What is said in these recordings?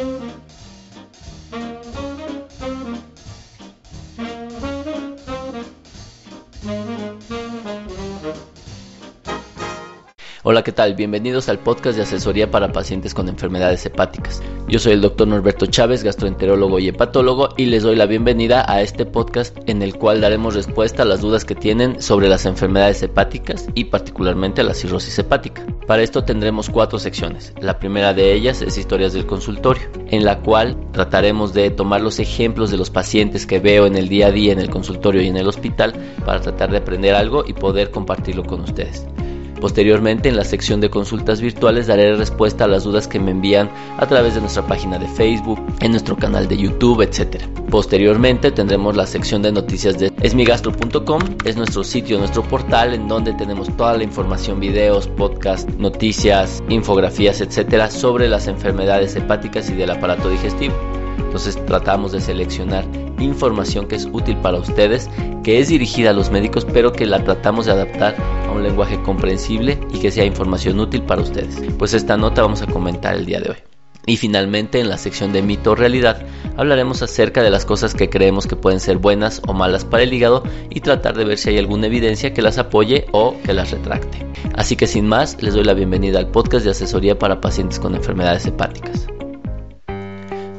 Thank you. Hola, ¿qué tal? Bienvenidos al podcast de asesoría para pacientes con enfermedades hepáticas. Yo soy el doctor Norberto Chávez, gastroenterólogo y hepatólogo, y les doy la bienvenida a este podcast en el cual daremos respuesta a las dudas que tienen sobre las enfermedades hepáticas y particularmente la cirrosis hepática. Para esto tendremos cuatro secciones. La primera de ellas es historias del consultorio, en la cual trataremos de tomar los ejemplos de los pacientes que veo en el día a día en el consultorio y en el hospital para tratar de aprender algo y poder compartirlo con ustedes. Posteriormente, en la sección de consultas virtuales, daré respuesta a las dudas que me envían a través de nuestra página de Facebook, en nuestro canal de YouTube, etc. Posteriormente, tendremos la sección de noticias de esmigastro.com, es nuestro sitio, nuestro portal en donde tenemos toda la información, videos, podcasts, noticias, infografías, etc. sobre las enfermedades hepáticas y del aparato digestivo. Entonces tratamos de seleccionar información que es útil para ustedes, que es dirigida a los médicos, pero que la tratamos de adaptar a un lenguaje comprensible y que sea información útil para ustedes. Pues esta nota vamos a comentar el día de hoy. Y finalmente en la sección de mito o realidad hablaremos acerca de las cosas que creemos que pueden ser buenas o malas para el hígado y tratar de ver si hay alguna evidencia que las apoye o que las retracte. Así que sin más, les doy la bienvenida al podcast de asesoría para pacientes con enfermedades hepáticas.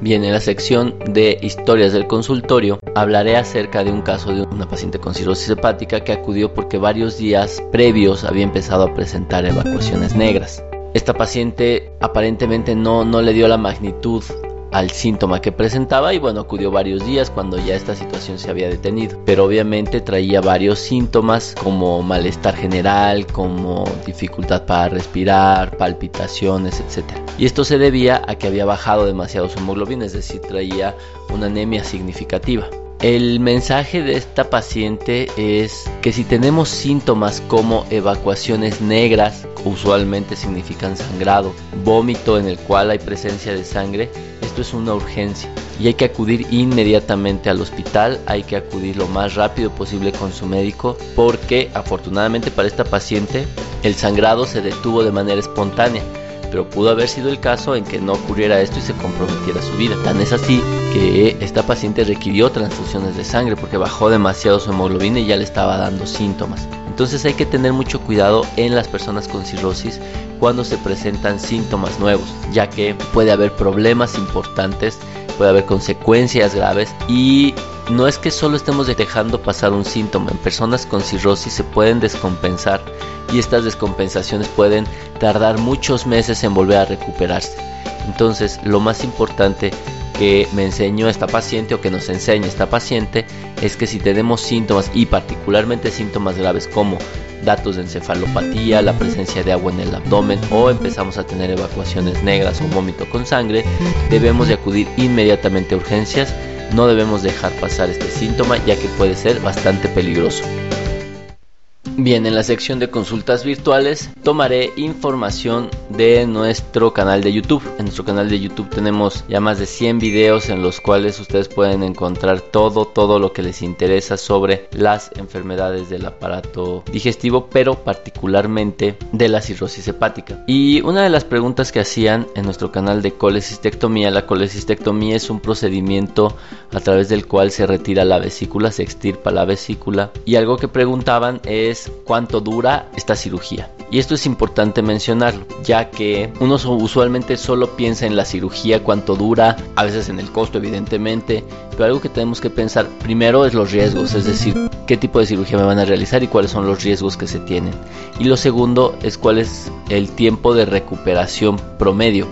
Bien, en la sección de historias del consultorio hablaré acerca de un caso de una paciente con cirrosis hepática que acudió porque varios días previos había empezado a presentar evacuaciones negras. Esta paciente aparentemente no, no le dio la magnitud al síntoma que presentaba y bueno, acudió varios días cuando ya esta situación se había detenido. Pero obviamente traía varios síntomas como malestar general, como dificultad para respirar, palpitaciones, etc. Y esto se debía a que había bajado demasiado su hemoglobina, es decir, traía una anemia significativa. El mensaje de esta paciente es que si tenemos síntomas como evacuaciones negras, usualmente significan sangrado, vómito en el cual hay presencia de sangre, esto es una urgencia. Y hay que acudir inmediatamente al hospital, hay que acudir lo más rápido posible con su médico porque afortunadamente para esta paciente el sangrado se detuvo de manera espontánea pero pudo haber sido el caso en que no ocurriera esto y se comprometiera su vida. Tan es así que esta paciente requirió transfusiones de sangre porque bajó demasiado su hemoglobina y ya le estaba dando síntomas. Entonces hay que tener mucho cuidado en las personas con cirrosis cuando se presentan síntomas nuevos, ya que puede haber problemas importantes, puede haber consecuencias graves y no es que solo estemos dejando pasar un síntoma, en personas con cirrosis se pueden descompensar y estas descompensaciones pueden tardar muchos meses en volver a recuperarse. Entonces, lo más importante que me enseñó esta paciente o que nos enseña esta paciente es que si tenemos síntomas y particularmente síntomas graves como datos de encefalopatía, la presencia de agua en el abdomen o empezamos a tener evacuaciones negras o vómito con sangre, debemos de acudir inmediatamente a urgencias no debemos dejar pasar este síntoma ya que puede ser bastante peligroso. Bien, en la sección de consultas virtuales tomaré información de nuestro canal de YouTube. En nuestro canal de YouTube tenemos ya más de 100 videos en los cuales ustedes pueden encontrar todo, todo lo que les interesa sobre las enfermedades del aparato digestivo, pero particularmente de la cirrosis hepática. Y una de las preguntas que hacían en nuestro canal de colecistectomía, la colecistectomía es un procedimiento a través del cual se retira la vesícula, se extirpa la vesícula. Y algo que preguntaban es cuánto dura esta cirugía. Y esto es importante mencionarlo, ya que uno usualmente solo piensa en la cirugía, cuánto dura, a veces en el costo evidentemente, pero algo que tenemos que pensar primero es los riesgos, es decir, qué tipo de cirugía me van a realizar y cuáles son los riesgos que se tienen. Y lo segundo es cuál es el tiempo de recuperación promedio,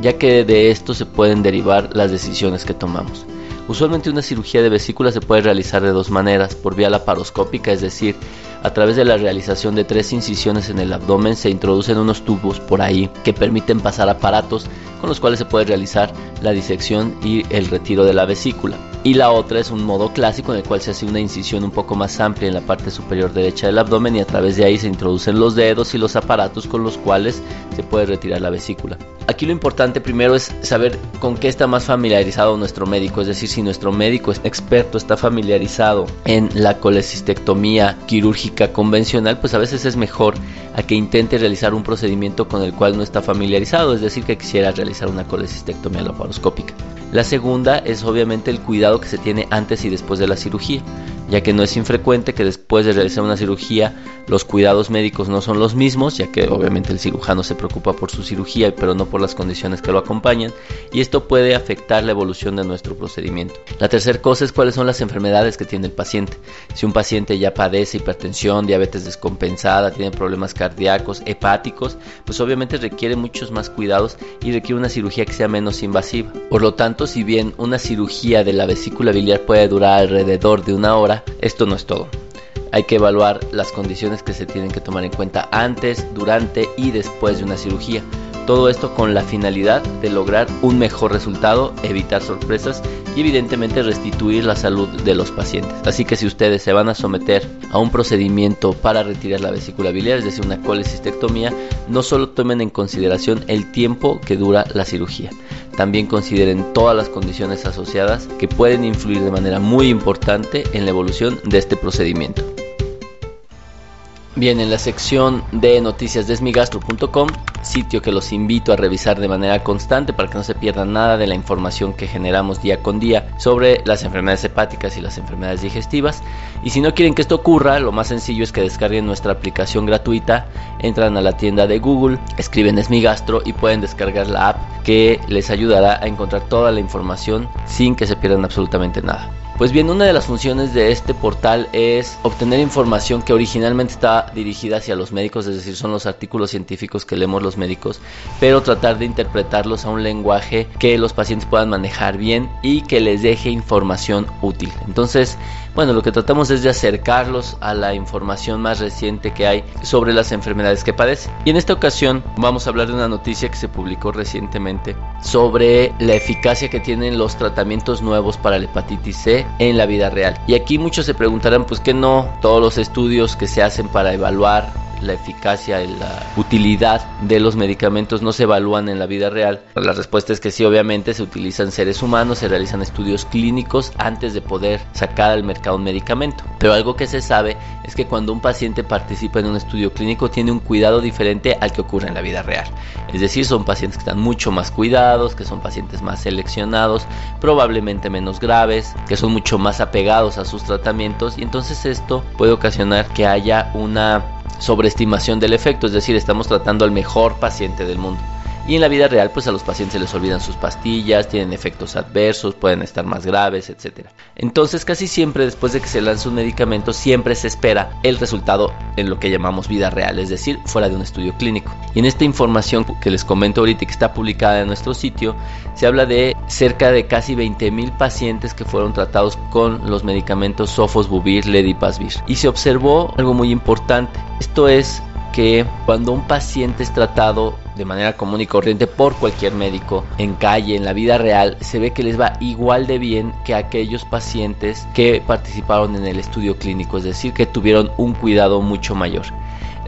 ya que de esto se pueden derivar las decisiones que tomamos. Usualmente una cirugía de vesícula se puede realizar de dos maneras, por vía laparoscópica, es decir, a través de la realización de tres incisiones en el abdomen se introducen unos tubos por ahí que permiten pasar aparatos con los cuales se puede realizar la disección y el retiro de la vesícula. Y la otra es un modo clásico en el cual se hace una incisión un poco más amplia en la parte superior derecha del abdomen y a través de ahí se introducen los dedos y los aparatos con los cuales se puede retirar la vesícula. Aquí lo importante primero es saber con qué está más familiarizado nuestro médico, es decir, si nuestro médico experto, está familiarizado en la colecistectomía quirúrgica convencional, pues a veces es mejor a que intente realizar un procedimiento con el cual no está familiarizado, es decir, que quisiera realizar una colecistectomía laparoscópica. La segunda es obviamente el cuidado que se tiene antes y después de la cirugía ya que no es infrecuente que después de realizar una cirugía los cuidados médicos no son los mismos, ya que obviamente el cirujano se preocupa por su cirugía, pero no por las condiciones que lo acompañan, y esto puede afectar la evolución de nuestro procedimiento. La tercera cosa es cuáles son las enfermedades que tiene el paciente. Si un paciente ya padece hipertensión, diabetes descompensada, tiene problemas cardíacos, hepáticos, pues obviamente requiere muchos más cuidados y requiere una cirugía que sea menos invasiva. Por lo tanto, si bien una cirugía de la vesícula biliar puede durar alrededor de una hora, esto no es todo. Hay que evaluar las condiciones que se tienen que tomar en cuenta antes, durante y después de una cirugía. Todo esto con la finalidad de lograr un mejor resultado, evitar sorpresas y evidentemente restituir la salud de los pacientes. Así que si ustedes se van a someter a un procedimiento para retirar la vesícula biliar, es decir, una colecistectomía, no solo tomen en consideración el tiempo que dura la cirugía, también consideren todas las condiciones asociadas que pueden influir de manera muy importante en la evolución de este procedimiento. Bien, en la sección de noticias de esmigastro.com, sitio que los invito a revisar de manera constante para que no se pierdan nada de la información que generamos día con día sobre las enfermedades hepáticas y las enfermedades digestivas. Y si no quieren que esto ocurra, lo más sencillo es que descarguen nuestra aplicación gratuita, entran a la tienda de Google, escriben Esmigastro y pueden descargar la app que les ayudará a encontrar toda la información sin que se pierdan absolutamente nada. Pues bien, una de las funciones de este portal es obtener información que originalmente está dirigida hacia los médicos, es decir, son los artículos científicos que leemos los médicos, pero tratar de interpretarlos a un lenguaje que los pacientes puedan manejar bien y que les deje información útil. Entonces, bueno, lo que tratamos es de acercarlos a la información más reciente que hay sobre las enfermedades que padecen. Y en esta ocasión vamos a hablar de una noticia que se publicó recientemente sobre la eficacia que tienen los tratamientos nuevos para la hepatitis C en la vida real. Y aquí muchos se preguntarán, pues que no todos los estudios que se hacen para evaluar la eficacia y la utilidad de los medicamentos no se evalúan en la vida real? La respuesta es que sí, obviamente se utilizan seres humanos, se realizan estudios clínicos antes de poder sacar al mercado un medicamento. Pero algo que se sabe es que cuando un paciente participa en un estudio clínico tiene un cuidado diferente al que ocurre en la vida real. Es decir, son pacientes que están mucho más cuidados, que son pacientes más seleccionados, probablemente menos graves, que son mucho más apegados a sus tratamientos y entonces esto puede ocasionar que haya una sobreestimación del efecto, es decir, estamos tratando al mejor paciente del mundo. Y en la vida real, pues a los pacientes se les olvidan sus pastillas, tienen efectos adversos, pueden estar más graves, etc. Entonces, casi siempre después de que se lanza un medicamento, siempre se espera el resultado en lo que llamamos vida real, es decir, fuera de un estudio clínico. Y en esta información que les comento ahorita y que está publicada en nuestro sitio, se habla de cerca de casi 20.000 pacientes que fueron tratados con los medicamentos Sofosbuvir, Ledipasvir. Y se observó algo muy importante. Esto es que cuando un paciente es tratado de manera común y corriente por cualquier médico en calle, en la vida real, se ve que les va igual de bien que aquellos pacientes que participaron en el estudio clínico, es decir, que tuvieron un cuidado mucho mayor.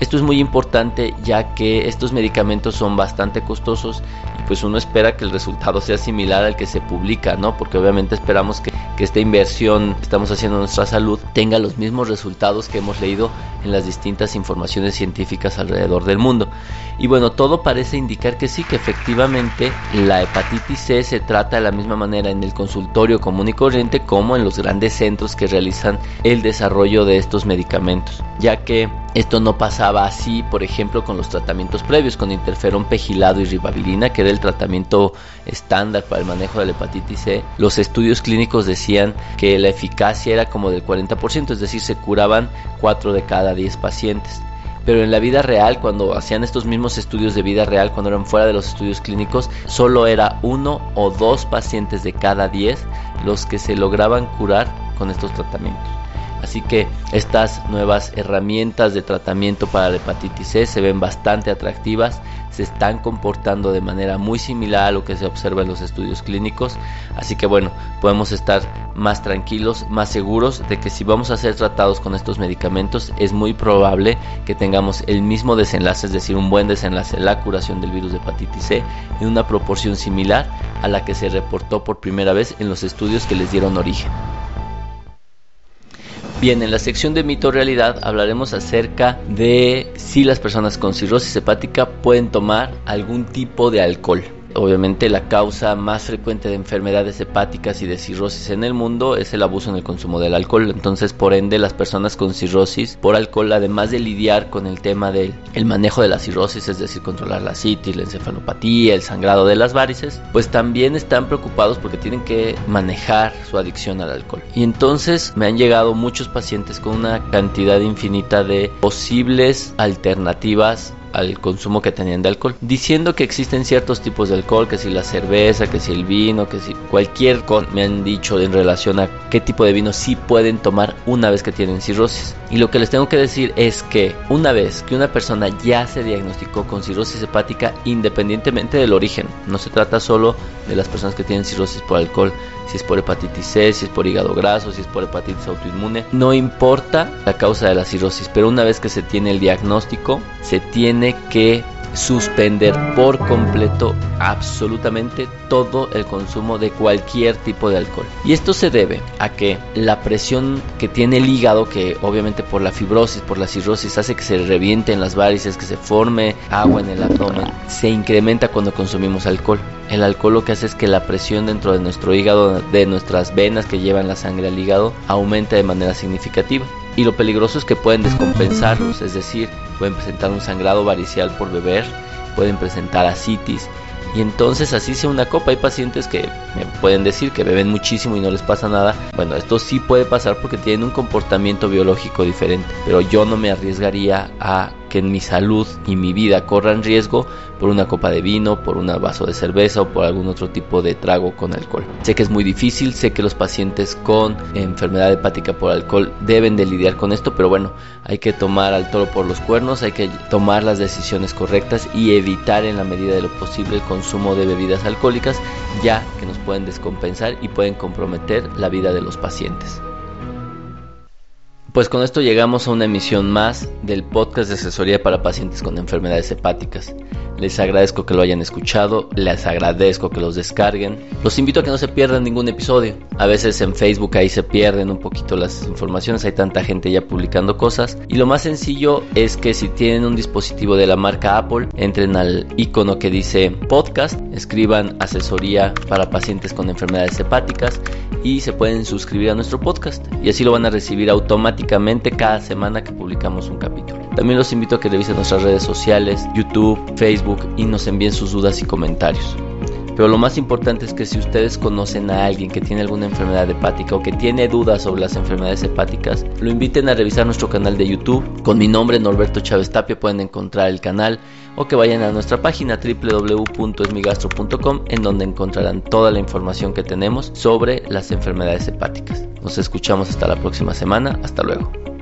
Esto es muy importante ya que estos medicamentos son bastante costosos y pues uno espera que el resultado sea similar al que se publica, ¿no? Porque obviamente esperamos que, que esta inversión que estamos haciendo en nuestra salud tenga los mismos resultados que hemos leído en las distintas informaciones científicas alrededor del mundo. Y bueno, todo parece indicar que sí, que efectivamente la hepatitis C se trata de la misma manera en el consultorio común y corriente como en los grandes centros que realizan el desarrollo de estos medicamentos, ya que esto no pasaba así, por ejemplo, con los tratamientos previos, con interferón pegilado y ribabilina, que era el tratamiento estándar para el manejo de la hepatitis C. Los estudios clínicos decían que la eficacia era como del 40%, es decir, se curaban 4 de cada 10 pacientes. Pero en la vida real, cuando hacían estos mismos estudios de vida real, cuando eran fuera de los estudios clínicos, solo era uno o dos pacientes de cada 10 los que se lograban curar con estos tratamientos. Así que estas nuevas herramientas de tratamiento para la hepatitis C se ven bastante atractivas, se están comportando de manera muy similar a lo que se observa en los estudios clínicos. Así que bueno, podemos estar más tranquilos, más seguros de que si vamos a ser tratados con estos medicamentos es muy probable que tengamos el mismo desenlace, es decir, un buen desenlace, la curación del virus de hepatitis C en una proporción similar a la que se reportó por primera vez en los estudios que les dieron origen. Bien, en la sección de mito realidad hablaremos acerca de si las personas con cirrosis hepática pueden tomar algún tipo de alcohol. Obviamente la causa más frecuente de enfermedades hepáticas y de cirrosis en el mundo es el abuso en el consumo del alcohol. Entonces, por ende, las personas con cirrosis por alcohol, además de lidiar con el tema del el manejo de la cirrosis, es decir, controlar la citis, la encefalopatía, el sangrado de las varices, pues también están preocupados porque tienen que manejar su adicción al alcohol. Y entonces me han llegado muchos pacientes con una cantidad infinita de posibles alternativas al consumo que tenían de alcohol, diciendo que existen ciertos tipos de alcohol, que si la cerveza, que si el vino, que si cualquier con me han dicho en relación a qué tipo de vino sí pueden tomar una vez que tienen cirrosis. Y lo que les tengo que decir es que una vez que una persona ya se diagnosticó con cirrosis hepática, independientemente del origen, no se trata solo de las personas que tienen cirrosis por alcohol, si es por hepatitis C, si es por hígado graso, si es por hepatitis autoinmune, no importa la causa de la cirrosis, pero una vez que se tiene el diagnóstico, se que suspender por completo absolutamente todo el consumo de cualquier tipo de alcohol. Y esto se debe a que la presión que tiene el hígado, que obviamente por la fibrosis, por la cirrosis, hace que se revienten las varices, que se forme agua en el abdomen, se incrementa cuando consumimos alcohol. El alcohol lo que hace es que la presión dentro de nuestro hígado, de nuestras venas que llevan la sangre al hígado, aumenta de manera significativa. Y lo peligroso es que pueden descompensarlos, es decir, pueden presentar un sangrado varicial por beber, pueden presentar asitis. Y entonces así sea una copa. Hay pacientes que me pueden decir que beben muchísimo y no les pasa nada. Bueno, esto sí puede pasar porque tienen un comportamiento biológico diferente. Pero yo no me arriesgaría a que mi salud y mi vida corran riesgo por una copa de vino, por un vaso de cerveza o por algún otro tipo de trago con alcohol. Sé que es muy difícil, sé que los pacientes con enfermedad hepática por alcohol deben de lidiar con esto, pero bueno, hay que tomar al toro por los cuernos, hay que tomar las decisiones correctas y evitar en la medida de lo posible el consumo de bebidas alcohólicas, ya que nos pueden descompensar y pueden comprometer la vida de los pacientes. Pues con esto llegamos a una emisión más del podcast de asesoría para pacientes con enfermedades hepáticas. Les agradezco que lo hayan escuchado, les agradezco que los descarguen. Los invito a que no se pierdan ningún episodio. A veces en Facebook ahí se pierden un poquito las informaciones, hay tanta gente ya publicando cosas. Y lo más sencillo es que si tienen un dispositivo de la marca Apple, entren al icono que dice podcast, escriban asesoría para pacientes con enfermedades hepáticas y se pueden suscribir a nuestro podcast. Y así lo van a recibir automáticamente cada semana que publicamos un capítulo. También los invito a que revisen nuestras redes sociales, YouTube, Facebook y nos envíen sus dudas y comentarios. Pero lo más importante es que si ustedes conocen a alguien que tiene alguna enfermedad hepática o que tiene dudas sobre las enfermedades hepáticas, lo inviten a revisar nuestro canal de YouTube. Con mi nombre Norberto Chávez Tapia pueden encontrar el canal o que vayan a nuestra página www.esmigastro.com en donde encontrarán toda la información que tenemos sobre las enfermedades hepáticas. Nos escuchamos hasta la próxima semana. Hasta luego.